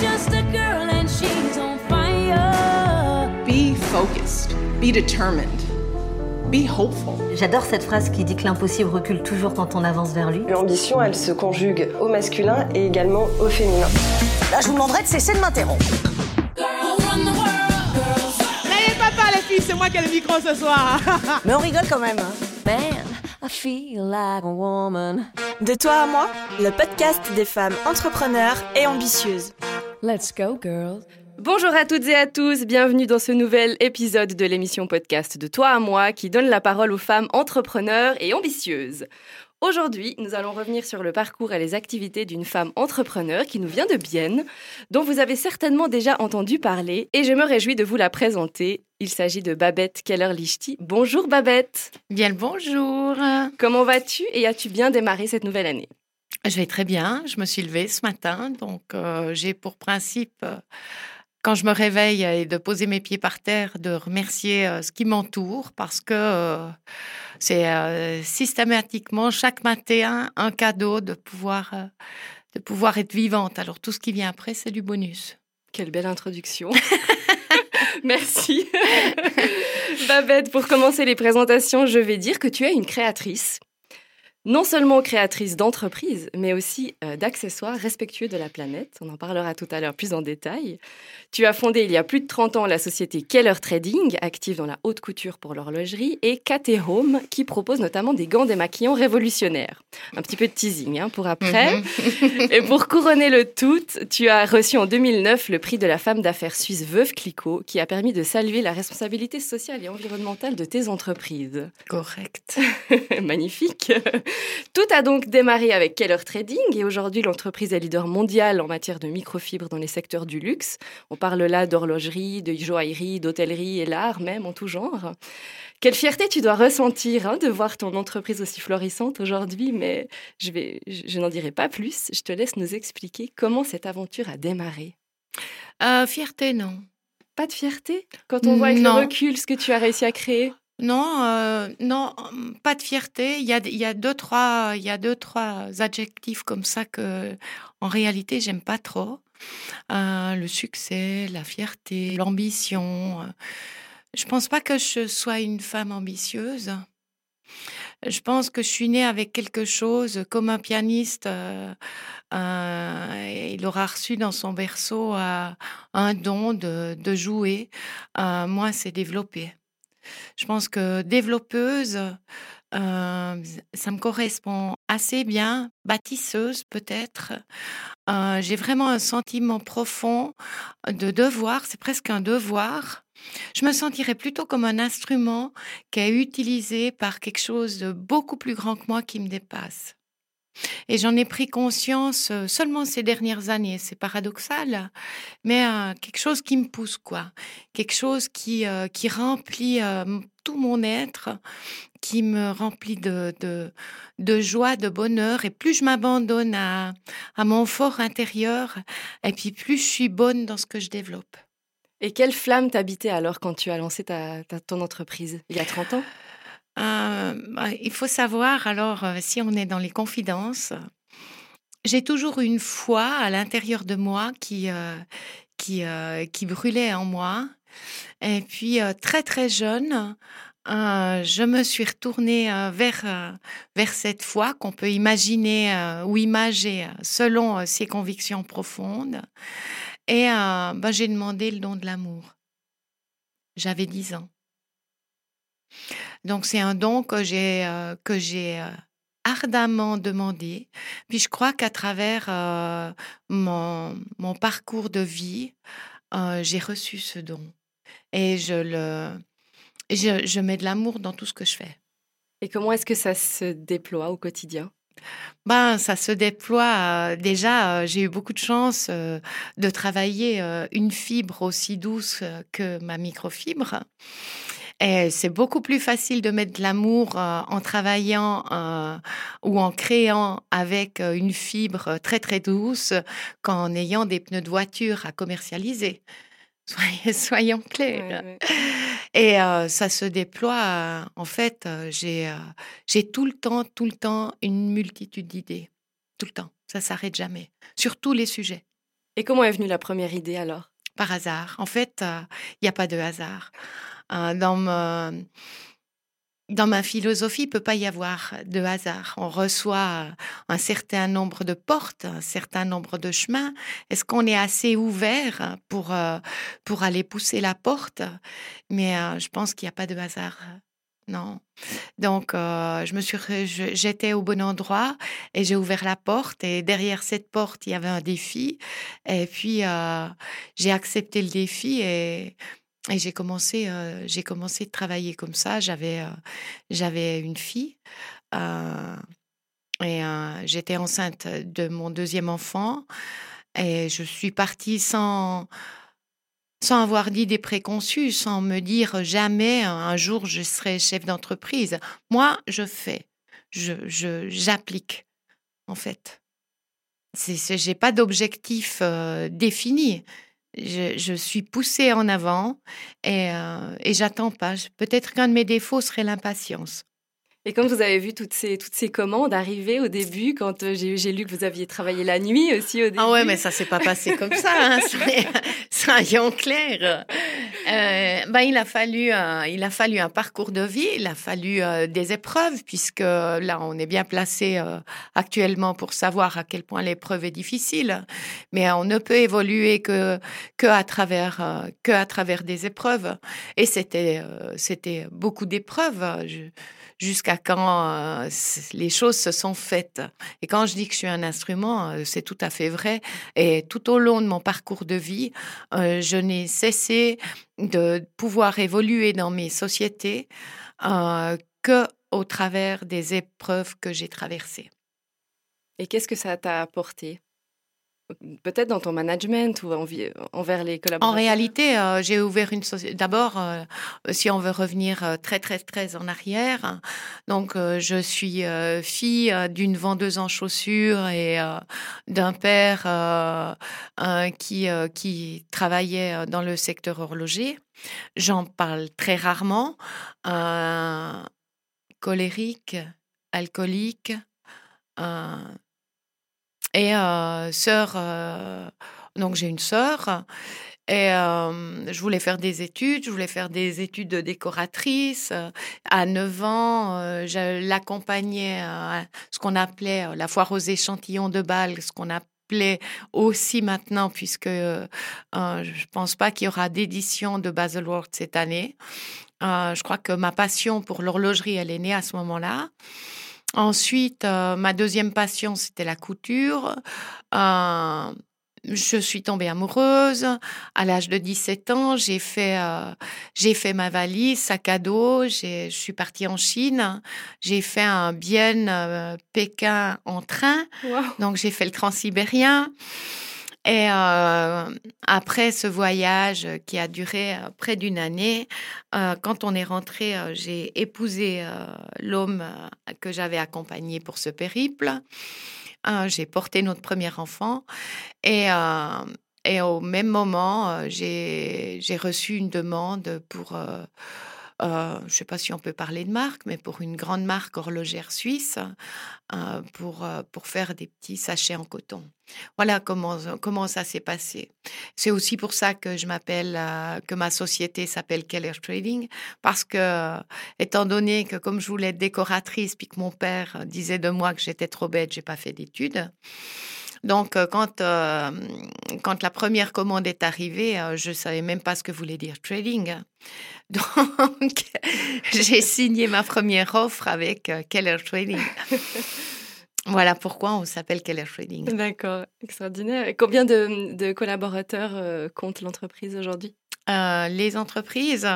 just a girl and she's on fire. Be focused. Be determined. Be hopeful. J'adore cette phrase qui dit que l'impossible recule toujours quand on avance vers lui. L'ambition, elle se conjugue au masculin et également au féminin. Là, je vous demanderai de cesser de m'interrompre. N'ayez pas peur les filles, c'est moi qui ai le micro ce soir. Mais on rigole quand même. hein. Man, I feel like a woman. De toi à moi, le podcast des femmes entrepreneurs et ambitieuses. Let's go, girls. Bonjour à toutes et à tous, bienvenue dans ce nouvel épisode de l'émission podcast de Toi à moi qui donne la parole aux femmes entrepreneurs et ambitieuses. Aujourd'hui, nous allons revenir sur le parcours et les activités d'une femme entrepreneur qui nous vient de Bienne, dont vous avez certainement déjà entendu parler, et je me réjouis de vous la présenter. Il s'agit de Babette Keller-Lichty. Bonjour Babette Bien le bonjour. Comment vas-tu et as-tu bien démarré cette nouvelle année? Je vais très bien. Je me suis levée ce matin, donc euh, j'ai pour principe, euh, quand je me réveille et de poser mes pieds par terre, de remercier euh, ce qui m'entoure, parce que c'est systématiquement chaque matin un cadeau de pouvoir, de pouvoir être vivante. Alors tout ce qui vient après, c'est du bonus. Quelle belle introduction. Merci. Babette, pour commencer les présentations, je vais dire que tu es une créatrice. Non seulement créatrice d'entreprises, mais aussi euh, d'accessoires respectueux de la planète. On en parlera tout à l'heure plus en détail. Tu as fondé il y a plus de 30 ans la société Keller Trading, active dans la haute couture pour l'horlogerie, et KT Home, qui propose notamment des gants démaquillants révolutionnaires. Un petit peu de teasing hein, pour après. Et pour couronner le tout, tu as reçu en 2009 le prix de la femme d'affaires suisse Veuve Clicquot, qui a permis de saluer la responsabilité sociale et environnementale de tes entreprises. Correct. Magnifique. Tout a donc démarré avec Keller Trading et aujourd'hui l'entreprise est leader mondial en matière de microfibres dans les secteurs du luxe. On parle là d'horlogerie, de joaillerie, d'hôtellerie et l'art même en tout genre. Quelle fierté tu dois ressentir hein, de voir ton entreprise aussi florissante aujourd'hui, mais je, vais, je, n'en dirai pas plus. Je te laisse nous expliquer comment cette aventure a démarré. Euh, fierté, non. Pas de fierté? Quand on voit avec Non. le recul ce que tu as réussi à créer? Non, euh, non, hum, pas de fierté. Il y a, deux, trois, il y a deux, trois adjectifs comme ça que, en réalité, j'aime pas trop. Euh, le succès, la fierté, l'ambition. euh. Je pense pas que je sois une femme ambitieuse. Je pense que je suis née avec quelque chose, comme un pianiste, euh, euh, il aura reçu dans son berceau euh, un don de, de jouer. Euh, moi, c'est développer. Je pense que développeuse, euh, ça me correspond assez bien, bâtisseuse peut-être. Euh, J'ai vraiment un sentiment profond de devoir, c'est presque un devoir. Je me sentirais plutôt comme un instrument qui est utilisé par quelque chose de beaucoup plus grand que moi qui me dépasse. Et j'en ai pris conscience euh, seulement ces dernières années. C'est paradoxal, mais euh, quelque chose qui me pousse, quoi. Quelque chose qui, euh, qui remplit tout mon être, qui me remplit de, de, joie, de bonheur. Et plus je m'abandonne à, à mon fort intérieur, et puis plus je suis bonne dans ce que je développe. Et quelle flamme t'habitait alors quand tu as lancé ta, ton entreprise? Il y a 30 ans? Il faut savoir, alors, euh, si on est dans les confidences, j'ai toujours une foi à l'intérieur de moi qui, euh, qui, euh, qui brûlait en moi. Et puis, euh, très, très jeune, euh, je me suis retournée euh, vers, euh, vers cette foi qu'on peut imaginer euh, ou imager euh, selon euh, ses convictions profondes. Et euh, ben, j'ai demandé le don de l'amour. J'avais 10 ans. Donc c'est un don que j'ai euh, que j'ai euh, ardemment demandé. Puis je crois qu'à travers euh, mon, mon parcours de vie, j'ai reçu ce don. Et je le je, je mets de l'amour dans tout ce que je fais. Et comment est-ce que ça se déploie au quotidien? Ben, ça se déploie. déjà, j'ai eu beaucoup de chance de travailler une fibre aussi douce que ma microfibre. Et c'est beaucoup plus facile de mettre de l'amour euh, en travaillant euh, ou en créant avec euh, une fibre très très douce qu'en ayant des pneus de voiture à commercialiser. Soyez- soyons clairs. Ouais, ouais. Et euh, ça se déploie. en fait, j'ai j'ai tout le temps, tout le temps une multitude d'idées. Tout le temps. Ça s'arrête jamais. Sur tous les sujets. Et comment est venue la première idée alors? Par hasard. En fait, il n'y a pas de hasard. Dans ma dans ma philosophie, il peut pas y avoir de hasard. On reçoit un certain nombre de portes, un certain nombre de chemins. Est-ce qu'on est assez ouvert pour, euh, pour aller pousser la porte? Mais euh, je pense qu'il n'y a pas de hasard. Non. Donc, euh, je me suis, j'étais au bon endroit et j'ai ouvert la porte. Et derrière cette porte, il y avait un défi. Et puis, j'ai accepté le défi et et j'ai commencé, euh, j'ai commencé de travailler comme ça. J'avais, euh, j'avais une fille euh, et j'étais enceinte de mon deuxième enfant. Et je suis partie sans, sans avoir d'idées préconçues, sans me dire jamais un jour je serai chef d'entreprise. Moi, je fais, je, j'applique en fait. C'est, j'ai pas d'objectif défini je, suis poussée en avant et, euh, et j'attends pas. Peut-être qu'un de mes défauts serait l'impatience. Et quand vous avez vu toutes ces, toutes ces commandes arriver au début, quand euh, j'ai lu que vous aviez travaillé la nuit aussi au début. Ah ouais, mais ça s'est pas passé comme ça, hein, soyons clairs. Euh, ben, il, a fallu, un, il a fallu un parcours de vie, il a fallu euh, des épreuves, puisque là, on est bien placé euh, actuellement pour savoir à quel point l'épreuve est difficile. Mais on ne peut évoluer que, que, à, travers, que à travers des épreuves. Et c'était c'était beaucoup d'épreuves. Je, jusqu'à quand euh, les choses se sont faites. Et quand je dis que je suis un instrument, euh, c'est tout à fait vrai. Et tout au long de mon parcours de vie, euh, je n'ai cessé de pouvoir évoluer dans mes sociétés que au travers des épreuves que j'ai traversées. Et qu'est-ce que ça t'a apporté? Peut-être dans ton management ou envers les collaborateurs? En réalité, euh, j'ai ouvert une société. D'abord, euh, si on veut revenir euh, très, très, très en arrière, donc je suis fille d'une vendeuse en chaussures et d'un père qui, qui travaillait dans le secteur horloger. J'en parle très rarement. colérique, alcoolique et euh, sœur, euh, donc j'ai une sœur. Et euh, je voulais faire des études, je voulais faire des études de décoratrice. À 9 ans, je l'accompagnais à ce qu'on appelait la foire aux échantillons de balles, ce qu'on appelait aussi maintenant, puisque je ne pense pas qu'il y aura d'édition de Baselworld cette année. je crois que ma passion pour l'horlogerie, elle est née à ce moment-là. Ensuite, euh, ma deuxième passion, c'était la couture. Euh, je suis tombée amoureuse. À l'âge de 17 ans, j'ai fait, euh, j'ai fait ma valise, sac à dos. Je suis partie en Chine. J'ai fait un bien Pékin en train. Donc, j'ai fait le transsibérien. Et euh, après ce voyage qui a duré euh, près d'une année, euh, quand on est rentré, j'ai épousé l'homme que j'avais accompagné pour ce périple. j'ai porté notre premier enfant et, et au même moment, j'ai reçu une demande pour euh, je ne sais pas si on peut parler de marque, mais pour une grande marque horlogère suisse, euh, pour, euh, pour faire des petits sachets en coton. Voilà comment, comment ça s'est passé. C'est aussi pour ça que je m'appelle, que ma société s'appelle Keller Trading, parce que, étant donné que comme je voulais être décoratrice, puis que mon père disait de moi que j'étais trop bête, j'ai pas fait d'études. Donc, quand, quand la première commande est arrivée, je ne savais même pas ce que voulait dire trading. Donc, j'ai signé ma première offre avec Keller Trading. voilà pourquoi on s'appelle Keller Trading. D'accord, extraordinaire. Combien de, de collaborateurs compte l'entreprise aujourd'hui? Euh, les entreprises.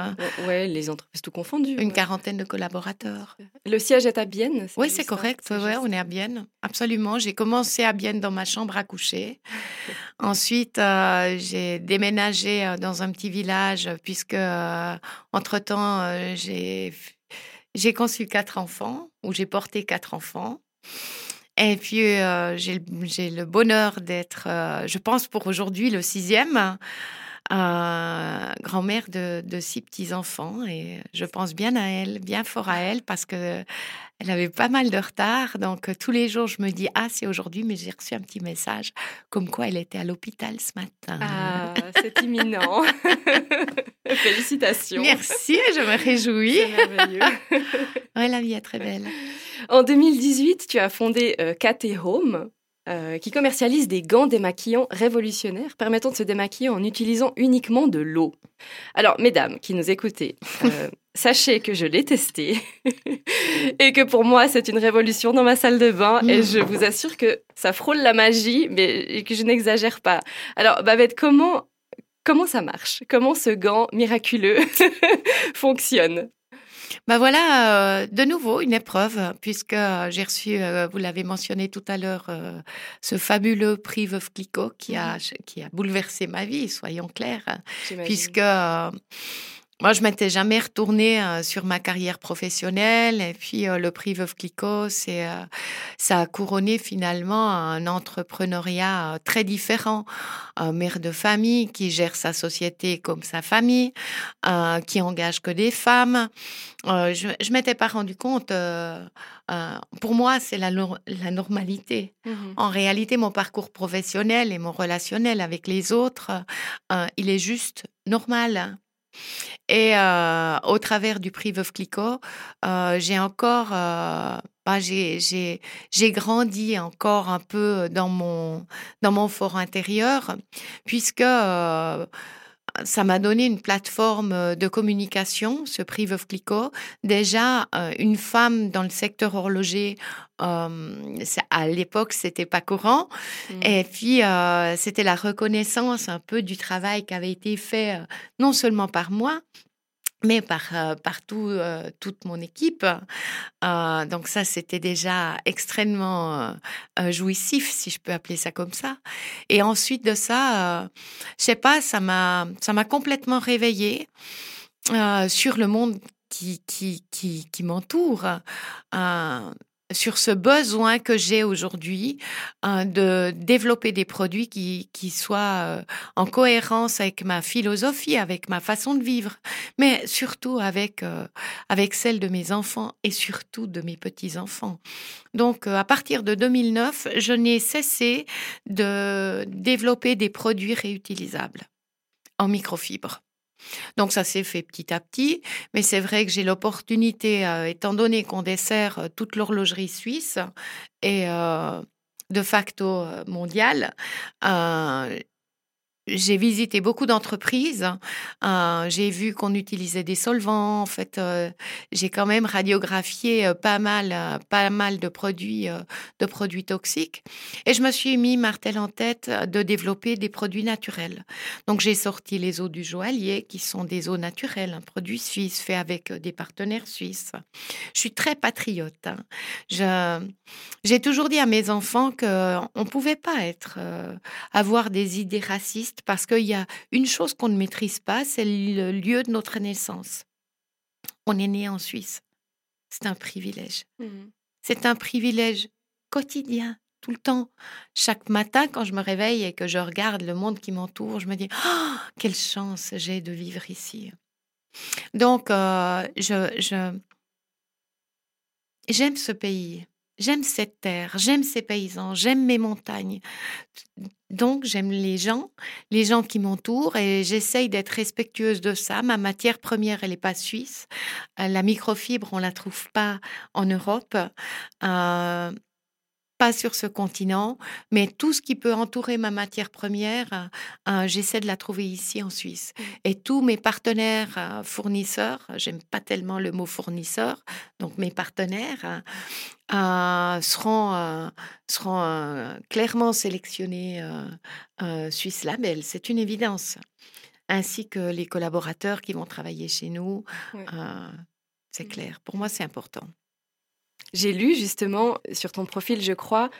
Oui, les entreprises tout confondues. Une quarantaine de collaborateurs. Le siège est à Bienne Oui, c'est correct. Ouais, on est à Bienne. Absolument. J'ai commencé à Bienne dans ma chambre à coucher. Ensuite, euh, j'ai déménagé euh, dans un petit village puisque, entre-temps, j'ai, j'ai conçu quatre enfants ou j'ai porté quatre enfants. Et puis, j'ai le bonheur d'être, je pense pour aujourd'hui, le sixième. Euh, grand-mère de, de six petits-enfants. Et je pense bien à elle, bien fort à elle, parce que elle avait pas mal de retard. Donc, euh, tous les jours, je me dis, ah, c'est aujourd'hui, mais j'ai reçu un petit message comme quoi elle était à l'hôpital ce matin. Ah, c'est imminent. Félicitations. Merci, je me réjouis. C'est merveilleux. Ouais, la vie est très belle. En 2018, tu as fondé euh, Home, euh, qui commercialise des gants démaquillants révolutionnaires permettant de se démaquiller en utilisant uniquement de l'eau. Alors, mesdames qui nous écoutez, euh, sachez que je l'ai testé et que pour moi, c'est une révolution dans ma salle de bain et je vous assure que ça frôle la magie, mais que je n'exagère pas. Alors, Babette, comment, comment ça marche? Comment ce gant miraculeux fonctionne? Ben voilà, euh, de nouveau une épreuve, puisque euh, j'ai reçu, euh, vous l'avez mentionné tout à l'heure, euh, ce fabuleux prix Veuve Clicquot qui a, qui a bouleversé ma vie, soyons clairs, puisque moi, je m'étais jamais retournée euh, sur ma carrière professionnelle, et puis euh, le prix Veuve Clicquot, c'est, euh, ça a couronné finalement un entrepreneuriat très différent, un mère de famille qui gère sa société comme sa famille, qui engage que des femmes. Je ne m'étais pas rendu compte. pour moi, c'est la, nor- la normalité. Mhm. En réalité, mon parcours professionnel et mon relationnel avec les autres, il est juste normal. Et euh, au travers du prix Veuve Clicquot, euh, j'ai encore, euh, bah, j'ai, grandi encore un peu dans mon, dans mon fort intérieur, puisque ça m'a donné une plateforme euh, de communication, ce prix Veuve Clicquot. Déjà, euh, une femme dans le secteur horloger, euh, à l'époque, c'était pas courant. Mhm. Et puis, euh, c'était la reconnaissance un peu du travail qui avait été fait, non seulement par moi, mais par, euh, euh, toute mon équipe. Euh, donc ça, c'était déjà extrêmement euh, jouissif, si je peux appeler ça comme ça. Et ensuite de ça, je sais pas, ça m'a, complètement réveillée sur le monde qui, qui, qui, qui m'entoure. Sur ce besoin que j'ai aujourd'hui euh, de développer des produits qui, qui soient euh, en cohérence avec ma philosophie, avec ma façon de vivre, mais surtout avec, euh, avec celle de mes enfants et surtout de mes petits-enfants. Donc, euh, à partir de 2009, je n'ai cessé de développer des produits réutilisables en microfibre. Donc ça s'est fait petit à petit, mais c'est vrai que j'ai l'opportunité, euh, étant donné qu'on dessert euh, toute l'horlogerie suisse et euh, de facto mondiale, j'ai visité beaucoup d'entreprises. Euh, j'ai vu qu'on utilisait des solvants. En fait, euh, j'ai quand même radiographié euh, pas mal, euh, pas mal de produits, de produits toxiques. Et je me suis mis martel en tête de développer des produits naturels. Donc, j'ai sorti les eaux du joaillier, qui sont des eaux naturelles, un produit suisse fait avec des partenaires suisses. Je suis très patriote. hein. J'ai toujours dit à mes enfants que on pouvait pas être, avoir des idées racistes parce qu'il y a une chose qu'on ne maîtrise pas, c'est le lieu de notre naissance. On est né en Suisse. C'est un privilège. Mhm. C'est un privilège quotidien, tout le temps. Chaque matin, quand je me réveille et que je regarde le monde qui m'entoure, je me dis oh, quelle chance j'ai de vivre ici. Donc, euh, je, je- j'aime ce pays, j'aime cette terre, j'aime ces paysans, j'aime mes montagnes. Donc, j'aime les gens, les gens qui m'entourent et j'essaye d'être respectueuse de ça. Ma matière première, elle n'est pas suisse. Euh, La microfibre, on la trouve pas en Europe. Euh, pas sur ce continent, mais tout ce qui peut entourer ma matière première, euh, j'essaie de la trouver ici en Suisse. Et tous mes partenaires euh, fournisseurs, j'aime pas tellement le mot fournisseur, donc mes partenaires euh, euh, seront, euh, seront euh, clairement sélectionnés euh, euh, Suisse Label, c'est une évidence. Ainsi que les collaborateurs qui vont travailler chez nous, euh, c'est clair. Pour moi, c'est important. J'ai lu justement sur ton profil, je crois,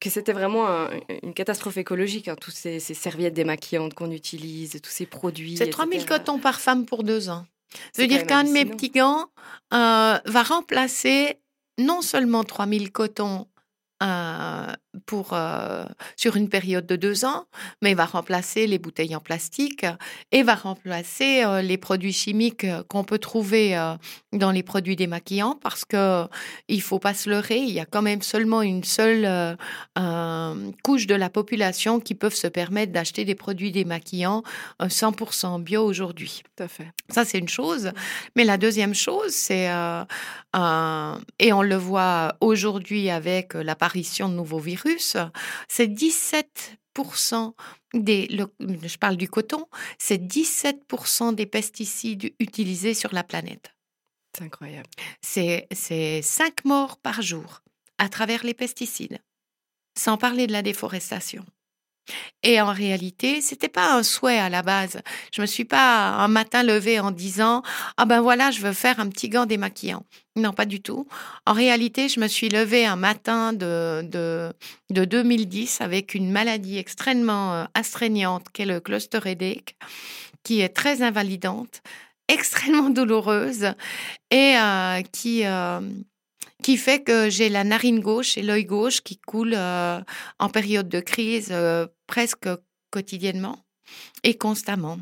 que c'était vraiment un- une catastrophe écologique, hein, toutes ces, ces serviettes démaquillantes qu'on utilise, tous ces produits. C'est 3000 etc. cotons par femme pour deux ans. Ça C'est veut dire qu'un de mes petits gants euh, va remplacer non seulement 3000 cotons euh, pour, euh, sur une période de deux ans, mais va remplacer les bouteilles en plastique et va remplacer euh, les produits chimiques euh, qu'on peut trouver euh, dans les produits démaquillants parce que il faut pas se leurrer, il y a quand même seulement une seule couche de la population qui peuvent se permettre d'acheter des produits démaquillants euh, 100% bio aujourd'hui. Tout à fait. Ça, c'est une chose. Mais la deuxième chose, c'est, et on le voit aujourd'hui avec l'apparition de nouveaux virus, c'est 17% des, le- je parle du coton, c'est 17% des pesticides utilisés sur la planète. C'est incroyable. C'est, c'est 5 morts par jour à travers les pesticides, sans parler de la déforestation. Et en réalité, c'était pas un souhait à la base. Je me suis pas un matin levée en disant ah ben voilà, je veux faire un petit gant démaquillant. Non, pas du tout. En réalité, je me suis levée un matin de, de, de 2010 avec une maladie extrêmement euh, astreignante qu'est le cluster headache, qui est très invalidante, extrêmement douloureuse et euh, qui, euh, qui fait que j'ai la narine gauche et l'œil gauche qui coulent euh, en période de crise euh, presque quotidiennement et constamment.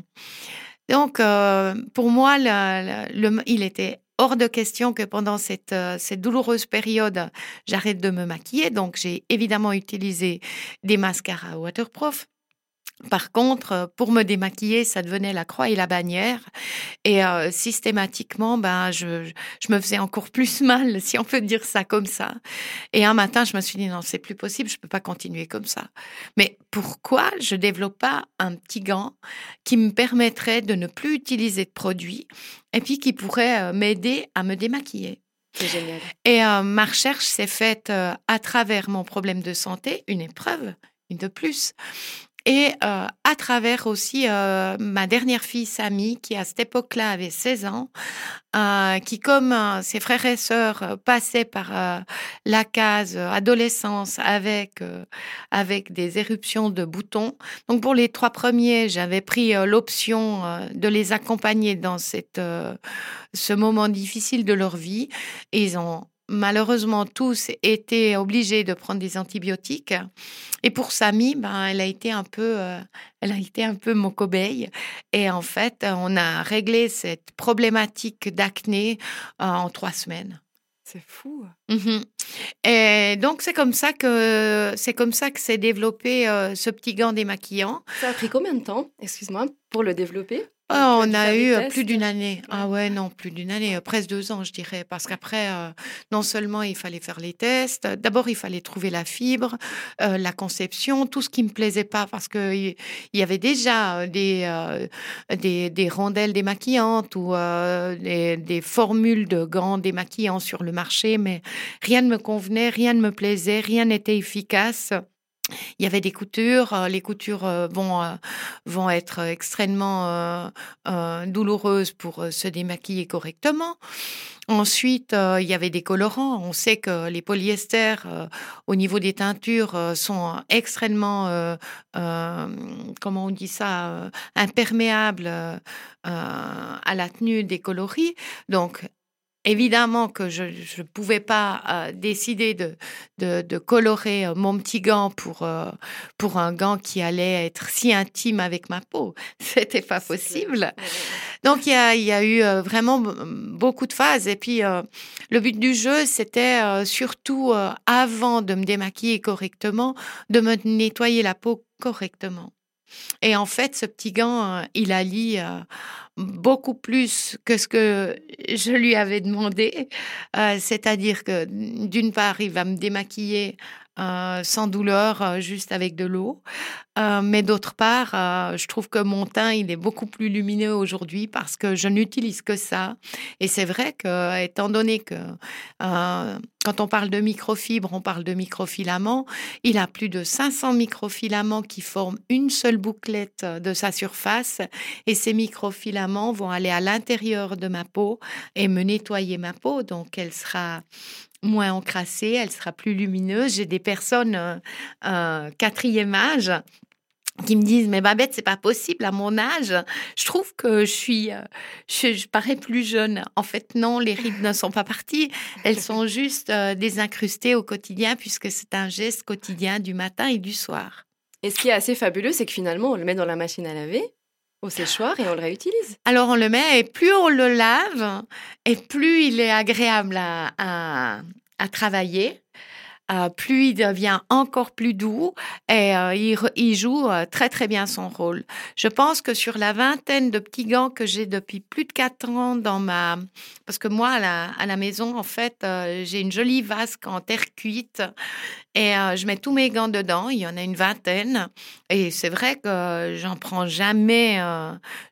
Donc, euh, pour moi, le- le- il était hors de question que pendant cette, euh, cette douloureuse période, j'arrête de me maquiller. Donc, j'ai évidemment utilisé des mascaras waterproof. Par contre, euh, pour me démaquiller, ça devenait la croix et la bannière. Et euh, systématiquement, ben, je, je me faisais encore plus mal, si on peut dire ça comme ça. Et un matin, je me suis dit, non, c'est plus possible, je peux pas continuer comme ça. Mais pourquoi je développe pas un petit gant qui me permettrait de ne plus utiliser de produits et puis qui pourrait euh, m'aider à me démaquiller? C'est génial. et euh, ma recherche s'est faite euh, à travers mon problème de santé, une épreuve, une de plus. Et euh, à travers aussi euh, ma dernière fille, Samy, qui à cette époque-là avait 16 ans, euh, qui comme euh, ses frères et sœurs euh, passaient par euh, la case adolescence avec, avec des éruptions de boutons. Donc pour les trois premiers, j'avais pris l'option de les accompagner dans cette, ce moment difficile de leur vie. Ils ont malheureusement tous été obligés de prendre des antibiotiques. Et pour Samy, ben, elle a été un peu, euh, elle a été un peu mon cobaye. Et en fait, on a réglé cette problématique d'acné euh, en trois semaines. C'est fou. Mhm. Et donc c'est comme ça que c'est comme ça que s'est développé euh, ce petit gant démaquillant. Ça a pris combien de temps, excuse-moi, pour le développer? As on a eu euh, tests plus d'une année. Ah ouais, non, plus d'une année, euh, presque deux ans, je dirais. Parce qu'après, euh, non seulement il fallait faire les tests, d'abord il fallait trouver la fibre, euh, la conception, tout ce qui me plaisait pas, parce que il y avait déjà des, euh, des, des rondelles démaquillantes ou des, des formules de gants démaquillants sur le marché, mais rien ne me convenait, rien ne me plaisait, rien n'était efficace. Il y avait des coutures, euh, les coutures euh, vont, euh, vont être extrêmement douloureuses pour se démaquiller correctement. Ensuite, il y avait des colorants. On sait que les polyesters, au niveau des teintures, sont extrêmement, comment on dit ça, imperméables à la tenue des coloris. Donc, Évidemment que je ne pouvais pas euh, décider de, de, de colorer euh, mon petit gant pour, euh, pour un gant qui allait être si intime avec ma peau. C'était pas possible. Donc il y a, il y a eu euh, vraiment beaucoup de phases. Et puis le but du jeu, c'était surtout avant de me démaquiller correctement, de me nettoyer la peau correctement. Et en fait, ce petit gant, euh, il allie euh, beaucoup plus que ce que je lui avais demandé. Euh, C'est-à-dire que d'une part, il va me démaquiller euh, sans douleur, euh, juste avec de l'eau. Euh, mais d'autre part, je trouve que mon teint, il est beaucoup plus lumineux aujourd'hui parce que je n'utilise que ça. Et c'est vrai que, étant donné que quand on parle de microfibres, on parle de microfilaments, il a plus de 500 microfilaments qui forment une seule bouclette de sa surface. Et ces microfilaments vont aller à l'intérieur de ma peau et me nettoyer ma peau. Donc, elle sera moins encrassée, elle sera plus lumineuse. J'ai des personnes euh, euh, quatrième âge qui me disent mais Babette c'est pas possible à mon âge je trouve que je suis euh, je, je parais plus jeune. En fait non les rides ne sont pas parties. Elles sont juste euh, désincrustées au quotidien puisque c'est un geste quotidien du matin et du soir. Et ce qui est assez fabuleux, c'est que finalement, on le met dans la machine à laver, au séchoir, et on le réutilise. alors on le met et plus on le lave et plus il est agréable à, à, à travailler euh, plus il devient encore plus doux et euh, il, joue euh, très très bien son rôle. Je pense que sur la vingtaine de petits gants que j'ai depuis plus de quatre ans dans ma... Parce que moi, à la, à la maison, en fait, j'ai une jolie vasque en terre cuite et je mets tous mes gants dedans. Il y en a une vingtaine. Et c'est vrai que j'en prends jamais,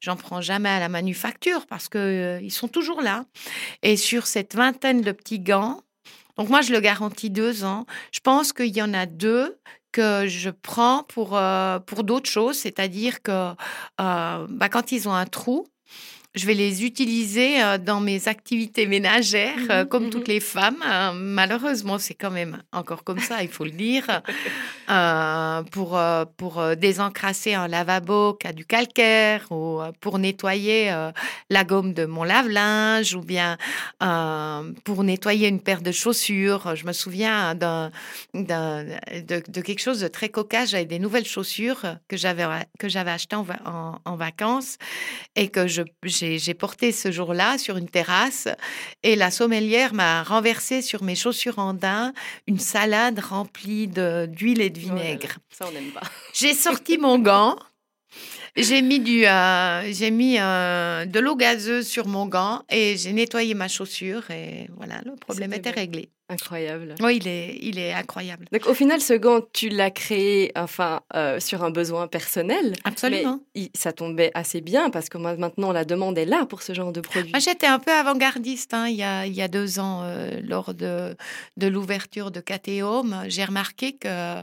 j'en prends jamais à la manufacture parce que ils sont toujours là. Et sur cette vingtaine de petits gants, donc moi, je le garantis deux ans. Je pense qu'il y en a deux que je prends pour, euh, pour d'autres choses, c'est-à-dire que euh, bah, quand ils ont un trou, je vais les utiliser euh, dans mes activités ménagères, euh, Mhm, comme mhm. toutes les femmes. Euh, malheureusement, c'est quand même encore comme ça, il faut le dire. Euh, pour, pour désencrasser un lavabo qui a du calcaire ou pour nettoyer euh, la gomme de mon lave-linge ou bien euh, pour nettoyer une paire de chaussures. Je me souviens de, de quelque chose de très cocasse. J'avais des nouvelles chaussures que j'avais, achetées en, en, en vacances et que je, j'ai, porté ce jour-là sur une terrasse. Et la sommelière m'a renversé sur mes chaussures en daim une salade remplie d'huile et de Oh là là, vinaigre. ça, on n'aime pas. J'ai sorti mon gant. J'ai mis du, euh, j'ai mis euh, de l'eau gazeuse sur mon gant et j'ai nettoyé ma chaussure et voilà, le problème était réglé. Incroyable. Oui, il est, il est incroyable. Donc au final, ce gant, tu l'as créé enfin euh, sur un besoin personnel. Absolument. Mais il- ça tombait assez bien parce que maintenant, la demande est là pour ce genre de produit. Moi, j'étais un peu avant-gardiste hein, il, y a, il y a deux ans, euh, lors de, de l'ouverture de Catéome. J'ai remarqué que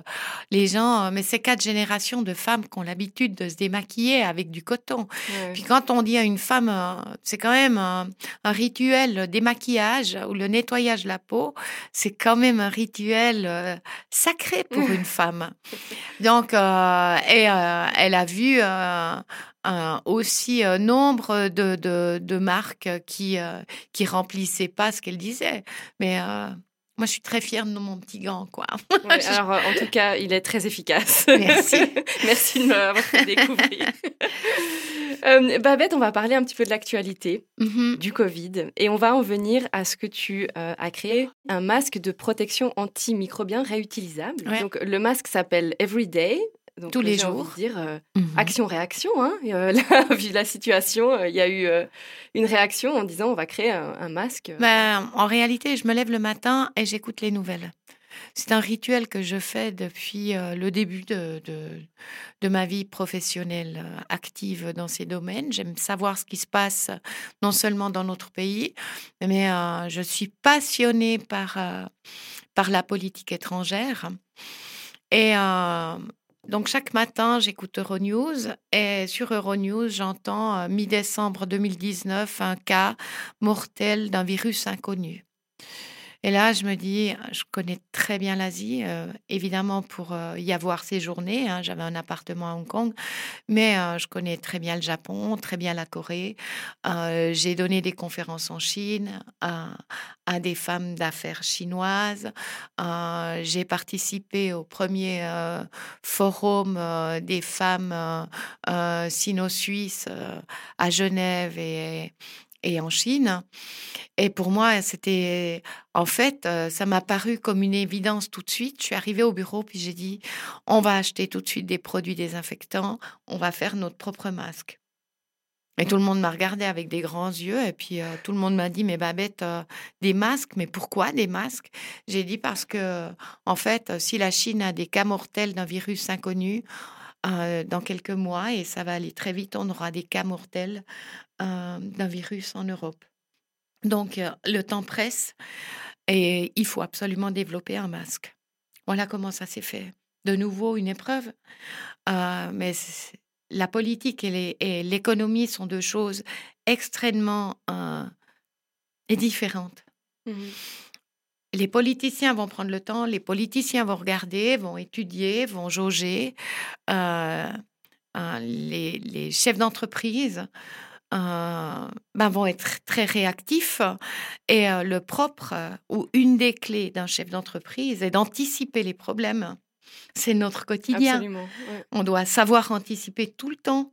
les gens, mais c'est quatre générations de femmes qui ont l'habitude de se démaquiller avec du coton. Ouais. Puis quand on dit à une femme, euh, c'est quand même un, un rituel le démaquillage ou le nettoyage de la peau, c'est quand même un rituel euh, sacré pour une femme. Donc, euh, et euh, elle a vu un- aussi nombre de, de, de marques qui qui remplissaient pas ce qu'elle disait. Mais moi, je suis très fière de mon petit gant, quoi. Alors, en tout cas, il est très efficace. Merci. Merci de me l'avoir fait découvrir. Euh, Babette, on va parler un petit peu de l'actualité Mhm. du Covid et on va en venir à ce que tu euh, as créé un masque de protection antimicrobien réutilisable. Ouais. Donc le masque s'appelle Everyday. Donc, Tous les j'ai envie jours. dire euh, Mhm. action-réaction. Hein. Euh, là, vu la situation, euh, il y a eu euh, une réaction en disant on va créer un, un masque. Ben, en réalité, je me lève le matin et j'écoute les nouvelles. C'est un rituel que je fais depuis euh, le début de, de, ma vie professionnelle euh, active dans ces domaines. J'aime savoir ce qui se passe non seulement dans notre pays, mais euh, je suis passionnée par, par la politique étrangère. Et donc chaque matin, j'écoute Euronews et sur Euronews, j'entends mi-décembre 2019 un cas mortel d'un virus inconnu. Et là, je me dis, je connais très bien l'Asie, euh, évidemment pour euh, y avoir séjourné. hein, J'avais un appartement à Hong Kong, mais euh, je connais très bien le Japon, très bien la Corée. J'ai donné des conférences en Chine à, des femmes d'affaires chinoises. J'ai participé au premier forum des femmes sino-suisses à Genève et, et en Chine. Et pour moi, c'était, en fait, euh, ça m'a paru comme une évidence tout de suite. Je suis arrivée au bureau, puis j'ai dit, on va acheter tout de suite des produits désinfectants, on va faire notre propre masque. Et tout le monde m'a regardé avec des grands yeux, et puis euh, tout le monde m'a dit, mais Babette, euh, des masques, mais pourquoi des masques? J'ai dit parce que, en fait, si la Chine a des cas mortels d'un virus inconnu, euh, dans quelques mois, et ça va aller très vite, on aura des cas mortels euh, d'un virus en Europe. Donc, euh, le temps presse et il faut absolument développer un masque. Voilà comment ça s'est fait. De nouveau, une épreuve. Mais la politique et l'économie sont deux choses extrêmement différentes. Mhm. Les politiciens vont prendre le temps, les politiciens vont regarder, vont étudier, vont jauger. Euh, euh, les, les chefs d'entreprise euh, ben, vont être très réactifs. Et euh, le propre ou une des clés d'un chef d'entreprise est d'anticiper les problèmes. C'est notre quotidien. Absolument. ouais. On doit savoir anticiper tout le temps.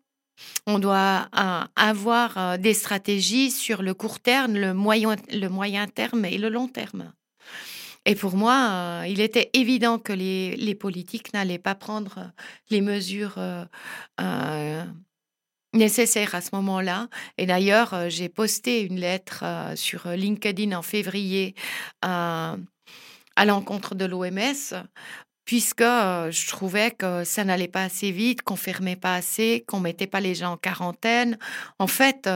On doit euh, avoir euh, des stratégies sur le court terme, le moyen, le moyen terme et le long terme. Et pour moi, euh, il était évident que les, politiques n'allaient pas prendre euh, les mesures euh, nécessaires à ce moment-là. Et d'ailleurs, j'ai posté une lettre sur LinkedIn en février à l'encontre de l'OMS puisque je trouvais que ça n'allait pas assez vite, qu'on fermait pas assez, qu'on mettait pas les gens en quarantaine. En fait,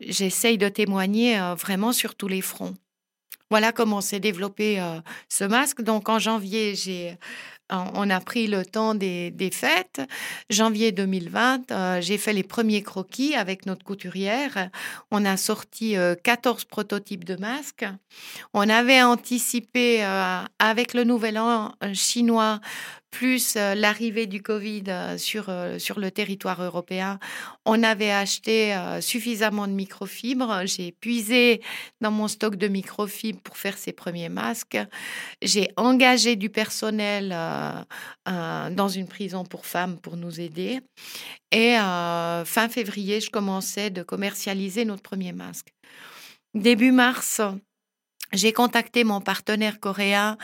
j'essaye de témoigner vraiment sur tous les fronts. Voilà comment s'est développé euh, ce masque. Donc en janvier, j'ai on a pris le temps des, fêtes. Janvier 2020, euh, j'ai fait les premiers croquis avec notre couturière. On a sorti euh, 14 prototypes de masques. On avait anticipé euh, avec le nouvel an euh, chinois plus euh, l'arrivée du Covid euh, sur, euh, sur le territoire européen, on avait acheté suffisamment de microfibres. J'ai puisé dans mon stock de microfibres pour faire ces premiers masques. J'ai engagé du personnel dans une prison pour femmes pour nous aider. Et fin février, je commençais de commercialiser notre premier masque. Début mars, j'ai contacté mon partenaire coréen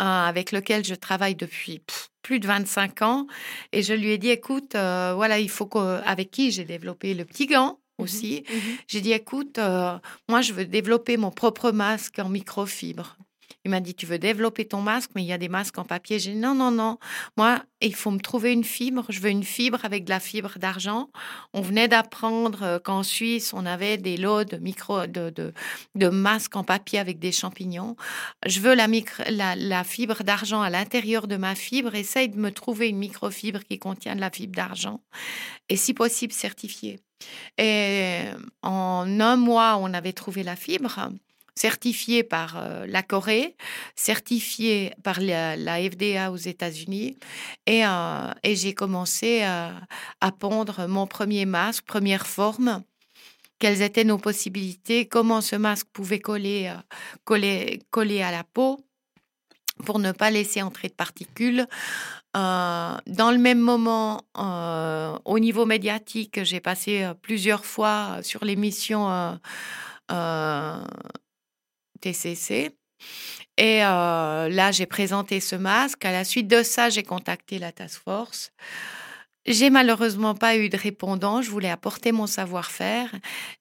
euh, avec lequel je travaille depuis pff, plus de 25 ans et je lui ai dit écoute euh, voilà il faut que avec qui j'ai développé le petit gant aussi. j'ai dit écoute euh, moi je veux développer mon propre masque en microfibre il m'a dit tu veux développer ton masque mais il y a des masques en papier j'ai dit non non non moi il faut me trouver une fibre je veux une fibre avec de la fibre d'argent on venait d'apprendre euh, qu'en Suisse on avait des lots de micro de, de de masques en papier avec des champignons. Je veux la, micro, la, la fibre d'argent à l'intérieur de ma fibre. Essaye de me trouver une microfibre qui contient de la fibre d'argent et si possible certifiée. Et en un mois, on avait trouvé la fibre certifiée par euh, la Corée, certifiée par la, FDA aux États-Unis. Et, euh, j'ai commencé à, à pondre mon premier masque, première forme quelles étaient nos possibilités, comment ce masque pouvait coller, euh, à la peau pour ne pas laisser entrer de particules. Euh, dans le même moment, euh, au niveau médiatique, j'ai passé euh, plusieurs fois sur l'émission euh, euh, Et euh, là, j'ai présenté ce masque. À la suite de ça, j'ai contacté la task force. J'ai malheureusement pas eu de répondant. Je voulais apporter mon savoir-faire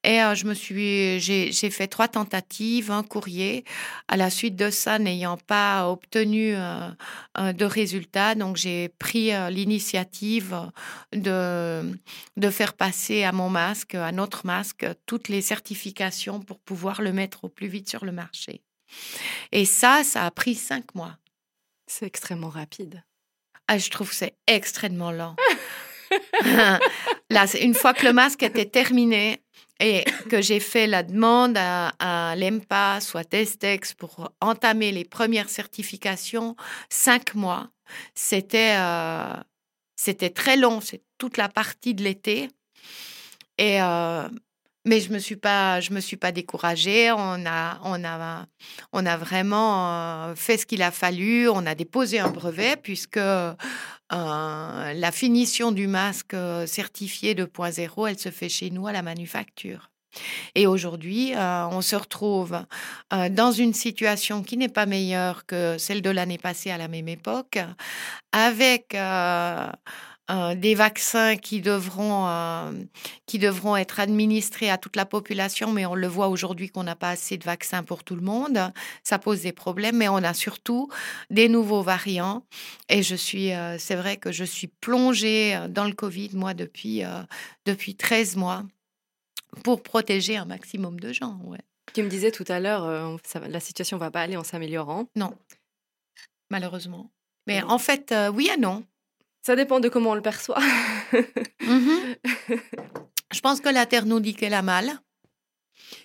et euh, je me suis, j'ai, fait trois tentatives, un courrier. À la suite de ça, n'ayant pas obtenu euh, euh, de résultats, donc j'ai pris euh, l'initiative de de faire passer à mon masque, à notre masque, toutes les certifications pour pouvoir le mettre au plus vite sur le marché. Et ça, ça a pris cinq mois. C'est extrêmement rapide. Ah, je trouve que c'est extrêmement lent. Là, une fois que le masque était terminé et que j'ai fait la demande à, à l'EMPA, soit Testex, pour entamer les premières certifications, cinq mois. C'était euh, c'était très long, c'est toute la partie de l'été. Et euh, mais je me suis pas, je me suis pas découragée. On a, on a, on a vraiment euh, fait ce qu'il a fallu. On a déposé un brevet puisque euh, la finition du masque euh, certifié 2.0, elle se fait chez nous à la manufacture. Et aujourd'hui, on se retrouve dans une situation qui n'est pas meilleure que celle de l'année passée à la même époque, avec euh, des vaccins qui devront, euh, qui devront être administrés à toute la population, mais on le voit aujourd'hui qu'on n'a pas assez de vaccins pour tout le monde. Ça pose des problèmes, mais on a surtout des nouveaux variants. Et je suis, euh, c'est vrai que je suis plongée dans le Covid, moi, depuis, depuis 13 mois, pour protéger un maximum de gens. Ouais. Tu me disais tout à l'heure, la situation va pas aller en s'améliorant. Non, malheureusement. Mais en fait, oui et non. Ça dépend de comment on le perçoit. Mhm. Je pense que la Terre nous dit qu'elle a mal.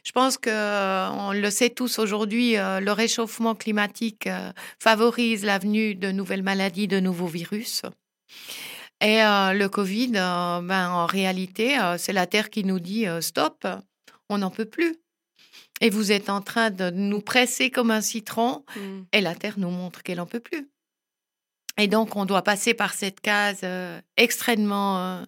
Je pense que euh, on le sait tous aujourd'hui, euh, le réchauffement climatique euh, favorise la venue de nouvelles maladies, de nouveaux virus. Et le Covid, ben, en réalité, c'est la Terre qui nous dit stop, on n'en peut plus. Et vous êtes en train de nous presser comme un citron, Mm. et la Terre nous montre qu'elle n'en peut plus. Et donc, on doit passer par cette case euh, extrêmement euh,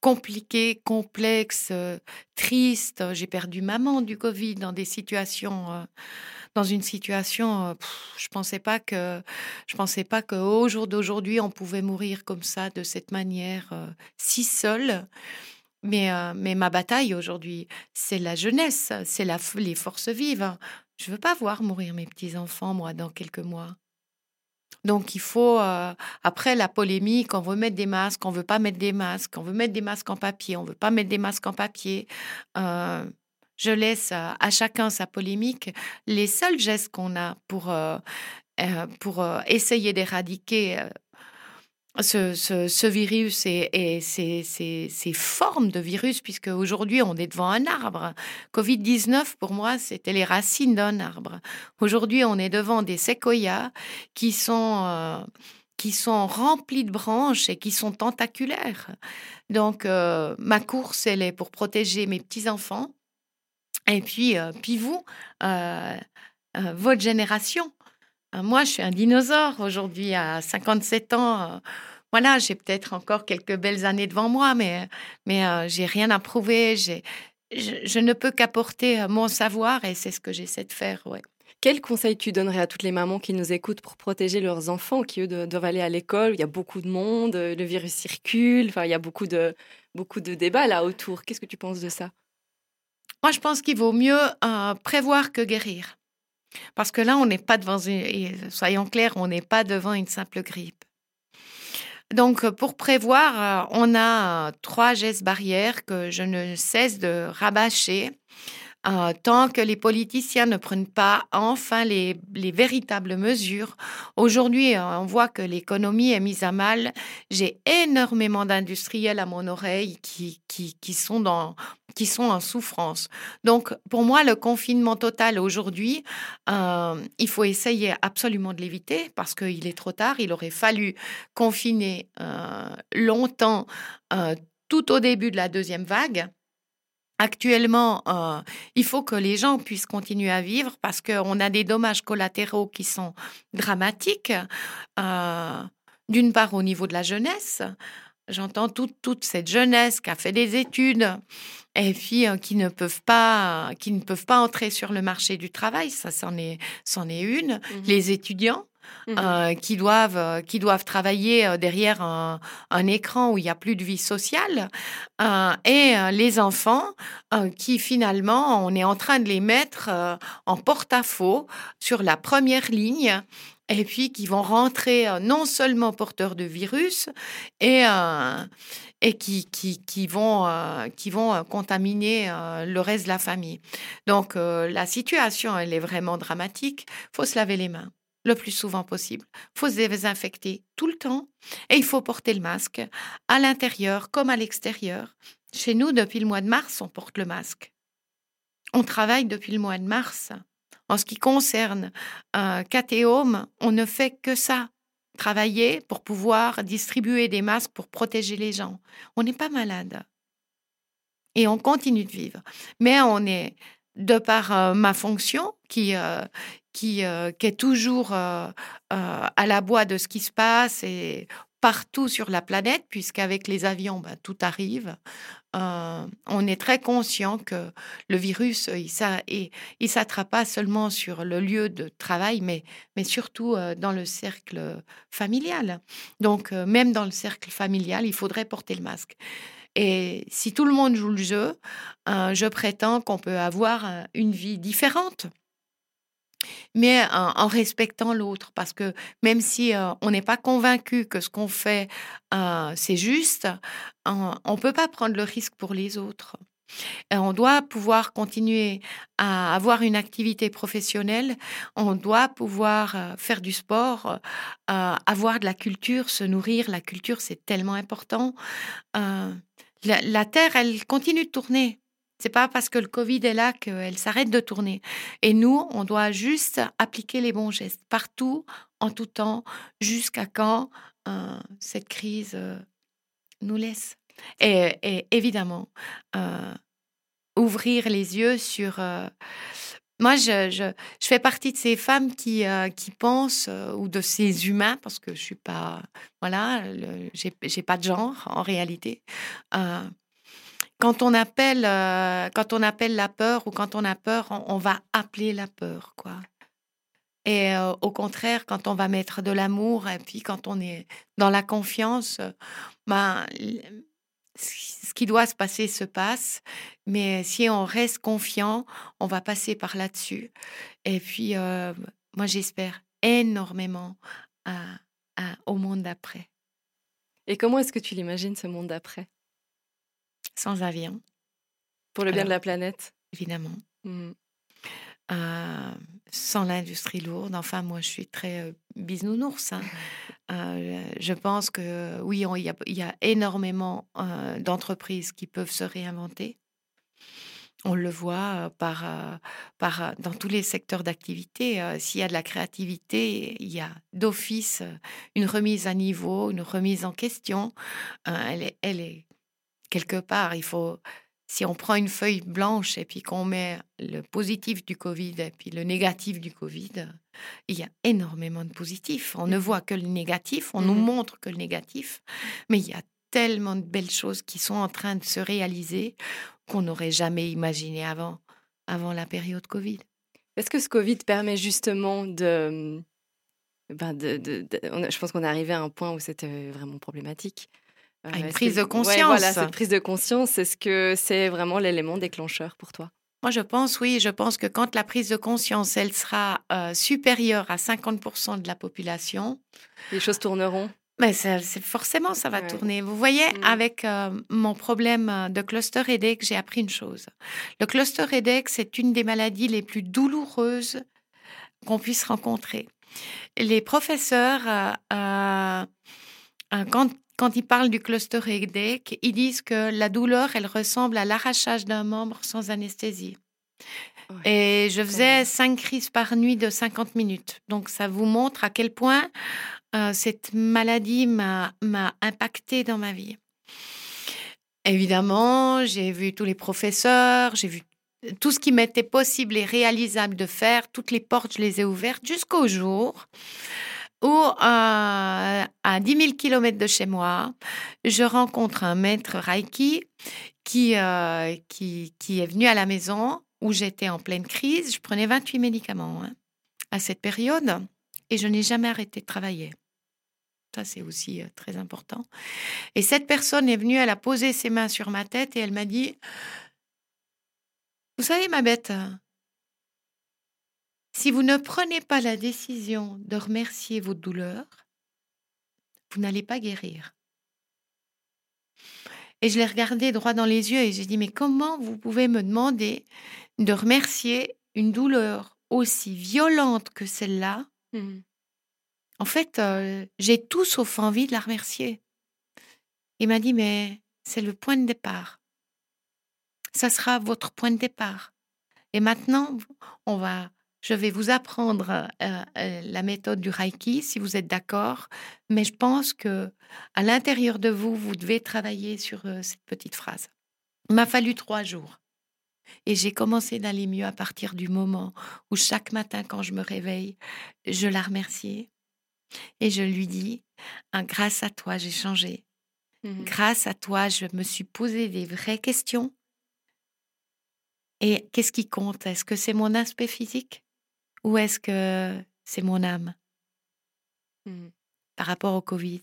compliquée, complexe, euh, triste. J'ai perdu maman du Covid dans des situations, dans une situation. je pensais pas que, je pensais pas qu'au jour d'aujourd'hui, on pouvait mourir comme ça, de cette manière, si seule. Mais, mais ma bataille aujourd'hui, c'est la jeunesse, c'est les forces vives. Je veux pas voir mourir mes petits enfants, moi, dans quelques mois. Donc il faut, euh, après la polémique, on veut mettre des masques, on veut pas mettre des masques, on veut mettre des masques en papier, on veut pas mettre des masques en papier. Euh, je laisse à, à chacun sa polémique. Les seuls gestes qu'on a pour, euh, euh, pour euh, essayer d'éradiquer euh, ce, virus et, ces, formes de virus, puisque aujourd'hui on est devant un arbre. Covid-19, pour moi, c'était les racines d'un arbre. Aujourd'hui, on est devant des séquoias qui sont, euh, qui sont remplis de branches et qui sont tentaculaires. Donc, euh, ma course, elle est pour protéger mes petits-enfants. Et puis, euh, puis vous, votre génération. Euh, moi, je suis un dinosaure aujourd'hui, à 57 ans. euh, voilà, j'ai peut-être encore quelques belles années devant moi, mais, mais euh, j'ai rien à prouver. J'ai, je, je ne peux qu'apporter euh, mon savoir et c'est ce que j'essaie de faire. Ouais. Quel conseil tu donnerais à toutes les mamans qui nous écoutent pour protéger leurs enfants qui, eux, doivent aller à l'école? Il y a beaucoup de monde, euh, le virus circule, enfin, il y a beaucoup de, beaucoup de débats là autour. Qu'est-ce que tu penses de ça? Moi, je pense qu'il vaut mieux euh, prévoir que guérir. Parce que là, on n'est pas devant, une, soyons clairs, on n'est pas devant une simple grippe. Donc, pour prévoir, euh, on a euh, trois gestes barrières que je ne cesse de rabâcher. Euh, tant que les politiciens ne prennent pas enfin les, les véritables mesures. Aujourd'hui, euh, on voit que l'économie est mise à mal. J'ai énormément d'industriels à mon oreille qui, sont en souffrance. Donc, pour moi, le confinement total aujourd'hui, euh, il faut essayer absolument de l'éviter parce qu'il est trop tard. Il aurait fallu confiner longtemps, tout au début de la deuxième vague. Actuellement, euh, il faut que les gens puissent continuer à vivre parce qu'on a des dommages collatéraux qui sont dramatiques. Euh, D'une part, au niveau de la jeunesse, j'entends toute, toute cette jeunesse qui a fait des études et puis euh, qui ne peuvent pas, qui ne peuvent pas entrer sur le marché du travail. Ça, c'en est, c'en est une. Mhm. Les étudiants. Mhm. euh, qui doivent euh, qui doivent travailler euh, derrière un, écran où il n'y a plus de vie sociale et les enfants qui finalement on est en train de les mettre en porte-à-faux sur la première ligne et puis qui vont rentrer non seulement porteurs de virus et et qui, qui, vont, qui vont contaminer le reste de la famille. Donc la situation, elle est vraiment dramatique. Il faut se laver les mains le plus souvent possible. Il faut se désinfecter tout le temps et il faut porter le masque à l'intérieur comme à l'extérieur. Chez nous, depuis le mois de mars, on porte le masque. On travaille depuis le mois de mars. En ce qui concerne euh, on ne fait que ça. Travailler pour pouvoir distribuer des masques pour protéger les gens. On n'est pas malade. Et on continue de vivre. Mais on est, de par euh, ma fonction, qui, euh, qui, euh, qui est toujours à la bois de ce qui se passe et partout sur la planète, puisqu'avec les avions, ben, tout arrive. On est très conscient que le virus, il ne s'attrape pas seulement sur le lieu de travail, mais, mais surtout dans le cercle familial. Donc, même dans le cercle familial, il faudrait porter le masque. Et si tout le monde joue le jeu, euh, je prétends qu'on peut avoir euh, une vie différente mais en, en respectant l'autre. Parce que même si euh, on n'est pas convaincu que ce qu'on fait, euh, c'est juste, euh, on ne peut pas prendre le risque pour les autres. Et on doit pouvoir continuer à avoir une activité professionnelle, on doit pouvoir euh, faire du sport, euh, avoir de la culture, se nourrir. La culture, c'est tellement important. Euh, la, Terre, elle continue de tourner. C'est pas parce que le Covid est là qu'elle s'arrête de tourner. Et nous, on doit juste appliquer les bons gestes partout, en tout temps, jusqu'à quand euh, cette crise euh, nous laisse. Et, évidemment, euh, ouvrir les yeux sur euh, moi, je, je, fais partie de ces femmes qui, euh, qui pensent, ou de ces humains, parce que je suis pas, voilà, j'ai pas de genre en réalité. Quand on appelle, quand on appelle la peur ou quand on a peur, on, va appeler la peur, quoi. Et au contraire, quand on va mettre de l'amour et puis quand on est dans la confiance, ben, ce qui doit se passer se passe, mais si on reste confiant, on va passer par là-dessus. Et puis, euh, moi, j'espère énormément à, à, au monde d'après. Et comment est-ce que tu l'imagines, ce monde d'après? Sans avion. Pour le bien Alors, de la planète? Évidemment. Mmh. Euh, sans l'industrie lourde. Enfin, moi, je suis très euh, bisounours. Hein. Euh, je pense que oui, il y, a énormément euh, d'entreprises qui peuvent se réinventer. On le voit euh, par, dans tous les secteurs d'activité. S'il y a de la créativité, il y a d'office une remise à niveau, une remise en question. elle, est, elle est quelque part. Il faut si on prend une feuille blanche et puis qu'on met le positif du Covid et puis le négatif du Covid, il y a énormément de positifs. On ne voit que le négatif, on nous montre que le négatif, mais il y a tellement de belles choses qui sont en train de se réaliser qu'on n'aurait jamais imaginé avant, avant la période Covid. Est-ce que ce Covid permet justement de... Ben de, de, de je pense qu'on est arrivé à un point où c'était vraiment problématique. À une prise de conscience. Ouais, voilà, cette prise de conscience, est-ce que c'est vraiment l'élément déclencheur pour toi? Moi, je pense, oui, je pense que quand la prise de conscience, elle sera euh, supérieure à 50% de la population... Les choses tourneront mais ça, forcément, ça va ouais. tourner. Vous voyez, mmh. avec euh, mon problème de cluster headache, j'ai appris une chose. Le cluster headache, c'est une des maladies les plus douloureuses qu'on puisse rencontrer. Les professeurs, euh, euh, quand quand ils parlent du cluster headache, ils disent que la douleur, elle ressemble à l'arrachage d'un membre sans anesthésie. Ouais, Et je faisais cinq crises par nuit de 50 minutes. Donc, ça vous montre à quel point euh, cette maladie m'a impacté dans ma vie. Évidemment, j'ai vu tous les professeurs, j'ai vu tout ce qui m'était possible et réalisable de faire. Toutes les portes, je les ai ouvertes jusqu'au jour où, euh, à 10 000 km de chez moi, je rencontre un maître Reiki qui, euh, qui, est venu à la maison où j'étais en pleine crise. Je prenais 28 médicaments hein, à cette période et je n'ai jamais arrêté de travailler. Ça, c'est aussi euh, très important. Et cette personne est venue, elle a posé ses mains sur ma tête et elle m'a dit, vous savez, ma bête, si vous ne prenez pas la décision de remercier votre douleur, vous n'allez pas guérir. Et je l'ai regardé droit dans les yeux et j'ai dit, mais comment vous pouvez me demander de remercier une douleur aussi violente que celle-là? Mmh. En fait, euh, j'ai tout sauf envie de la remercier. Il m'a dit, mais c'est le point de départ. Ça sera votre point de départ. Et maintenant, on va je vais vous apprendre euh, euh, la méthode du Reiki si vous êtes d'accord, mais je pense que à l'intérieur de vous, vous devez travailler sur euh, cette petite phrase. Il m'a fallu trois jours. Et j'ai commencé d'aller mieux à partir du moment où chaque matin, quand je me réveille, je la remerciais. Et je lui dis, ah, grâce à toi, j'ai changé. Mmh. Grâce à toi, je me suis posé des vraies questions. Et qu'est-ce qui compte? Est-ce que c'est mon aspect physique? Ou est-ce que c'est mon âme? Mmh. Par rapport au Covid,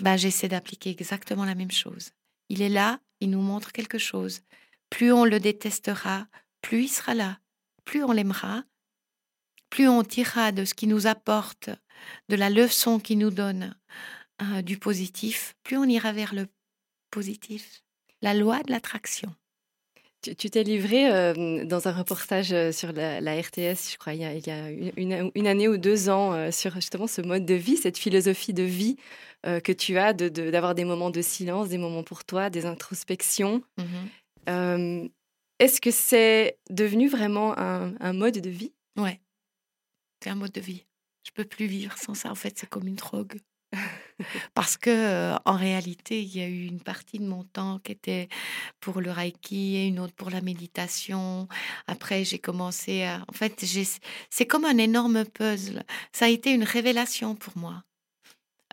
bah, j'essaie d'appliquer exactement la même chose. Il est là, il nous montre quelque chose. Plus on le détestera, plus il sera là. Plus on l'aimera, plus on tirera de ce qui nous apporte, de la leçon qui nous donne euh, du positif, plus on ira vers le positif. La loi de l'attraction. Tu t'es livré euh, dans un reportage euh, sur la, la, RTS, je crois, il y a, il y a une, une, année ou deux ans, euh, sur justement ce mode de vie, cette philosophie de vie euh, que tu as, d'avoir de, de, des moments de silence, des moments pour toi, des introspections. Mmh est-ce que c'est devenu vraiment un, un mode de vie? Ouais, c'est un mode de vie. Je peux plus vivre sans ça. En fait, c'est comme une drogue. Parce que euh, en réalité, il y a eu une partie de mon temps qui était pour le reiki et une autre pour la méditation. Après, j'ai commencé à. En fait, c'est comme un énorme puzzle. Ça a été une révélation pour moi.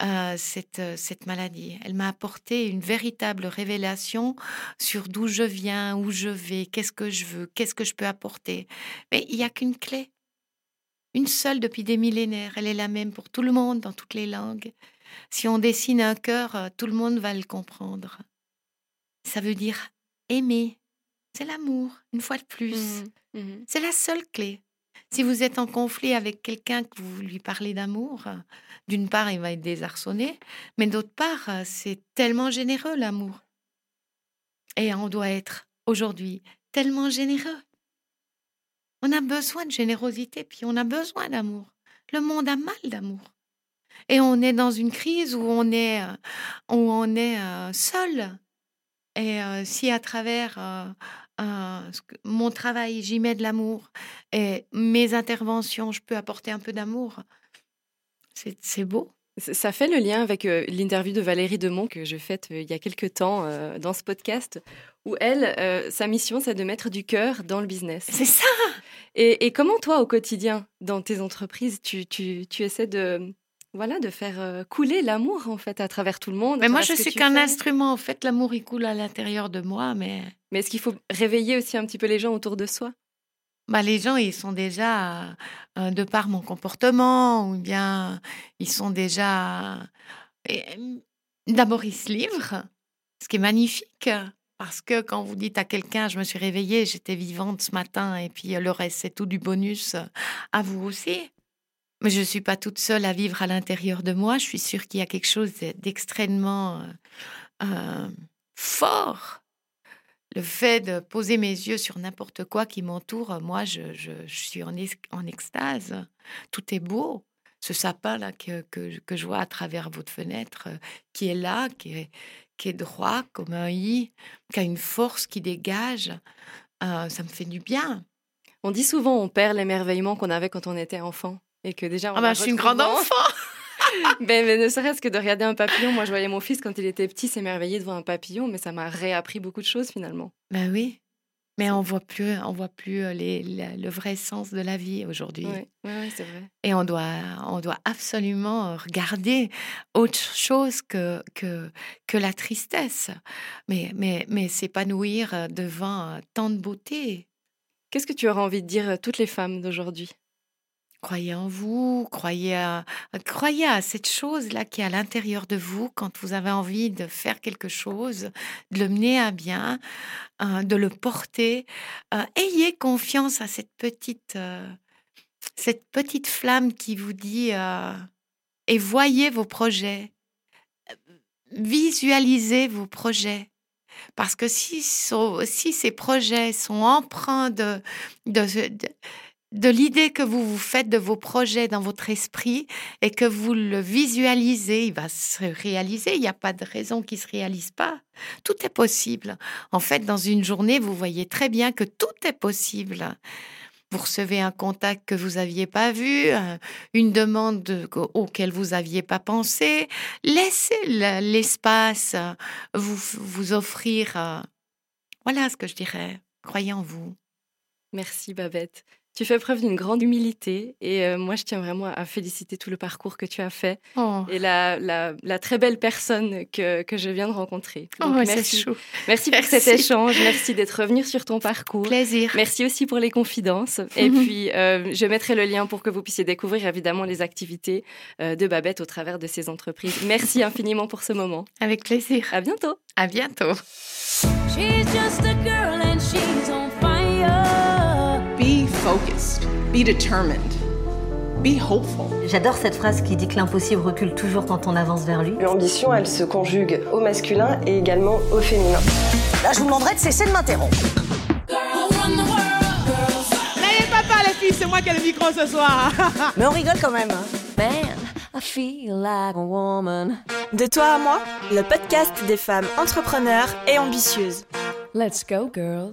euh, cette, euh, cette maladie. Elle m'a apporté une véritable révélation sur d'où je viens, où je vais, qu'est-ce que je veux, qu'est-ce que je peux apporter. Mais il n'y a qu'une clé, une seule depuis des millénaires. Elle est la même pour tout le monde, dans toutes les langues. Si on dessine un cœur, euh, tout le monde va le comprendre. Ça veut dire aimer. C'est l'amour, une fois de plus. Mhm. C'est la seule clé. Si vous êtes en conflit avec quelqu'un que vous lui parlez d'amour, euh, d'une part, il va être désarçonné, mais d'autre part, euh, c'est tellement généreux l'amour. Et on doit être aujourd'hui tellement généreux. On a besoin de générosité, puis on a besoin d'amour. Le monde a mal d'amour. Et on est dans une crise où on est, euh, où on est euh, seul. Et euh, si à travers mon travail, j'y mets de l'amour, et mes interventions, je peux apporter un peu d'amour, c'est beau. Ça fait le lien avec euh, l'interview de Valérie Demont que je faite euh, il y a quelques temps euh, dans ce podcast, où elle, sa mission, c'est de mettre du cœur dans le business. C'est ça Et, et comment toi, au quotidien, dans tes entreprises, tu, tu, tu essaies de, voilà, de faire euh, couler l'amour, en fait, à travers tout le monde Mais moi, je suis qu'un instrument. En fait, l'amour, il coule à l'intérieur de moi, mais Mais est-ce qu'il faut réveiller aussi un petit peu les gens autour de soi? Bah, les gens, ils sont déjà, euh, de par mon comportement, ou bien ils sont déjà... et, euh, D'abord, ils se livrent, ce qui est magnifique. Parce que quand vous dites à quelqu'un, je me suis réveillée, j'étais vivante ce matin, et puis le reste, c'est tout du bonus à vous aussi. Mais je ne suis pas toute seule à vivre à l'intérieur de moi. Je suis sûre qu'il y a quelque chose d'extrêmement euh, euh, fort. Le fait de poser mes yeux sur n'importe quoi qui m'entoure, moi, je, suis en, ex- en extase. Tout est beau. Ce sapin-là que, que, je vois à travers votre fenêtre, euh, qui est là, qui est, qui est droit comme un i, qui a une force qui dégage, ça me fait du bien. On dit souvent on perd l'émerveillement qu'on avait quand on était enfant. Et que déjà, on Ah bah, je suis une grande en- enfant. mais, mais ne serait-ce que de regarder un papillon. Moi, je voyais mon fils quand il était petit s'émerveiller devant un papillon, mais ça m'a réappris beaucoup de choses finalement. Ben oui. Mais on voit plus, on voit plus euh, les, la- le vrai sens de la vie aujourd'hui. Oui, ouais, c'est vrai. Et on doit, on doit absolument regarder autre chose que, que, que la tristesse. Mais, mais, mais s'épanouir devant tant de beauté. Qu'est-ce que tu aurais envie de dire à toutes les femmes d'aujourd'hui? Croyez en vous, croyez à, croyez à cette chose-là qui est à l'intérieur de vous quand vous avez envie de faire quelque chose, de le mener à bien, euh, de le porter. Euh, ayez confiance à cette petite, euh, cette petite flamme qui vous dit euh, et voyez vos projets, visualisez vos projets. Parce que si, si ces projets sont empreints de, de l'idée que vous vous faites de vos projets dans votre esprit et que vous le visualisez, il va se réaliser. Il n'y a pas de raison qu'il ne se réalise pas. Tout est possible. En fait, dans une journée, vous voyez très bien que tout est possible. Vous recevez un contact que vous n'aviez pas vu, un- une demande de- auquel vous n'aviez pas pensé. Laissez le- l'espace euh, vous, vous offrir. euh, Voilà ce que je dirais. Croyez en vous. Merci Babette. Tu fais preuve d'une grande humilité et euh, moi je tiens vraiment à féliciter tout le parcours que tu as fait Oh, et la, la, la très belle personne que, que je viens de rencontrer. oh, Donc, c'est merci. chou. Merci pour cet échange, merci d'être revenu sur ton parcours. Plaisir. Merci aussi pour les confidences. Et Mhm. puis, euh, je mettrai le lien pour que vous puissiez découvrir évidemment les activités euh, de Babette au travers de ses entreprises. Merci infiniment pour ce moment. Avec plaisir. À bientôt. À bientôt. She's just a girl and she's on fire. Be focused. Be determined. Be hopeful. J'adore cette phrase qui dit que l'impossible recule toujours quand on avance vers lui. L'ambition, elle se conjugue au masculin et également au féminin. Là, je vous demanderai de cesser de m'interrompre. N'ayez pas peur les filles, c'est moi qui ai le micro ce soir. Mais on rigole quand même. hein. Man, I feel like a woman. De toi à moi, le podcast des femmes entrepreneurs et ambitieuses. Let's go, girl.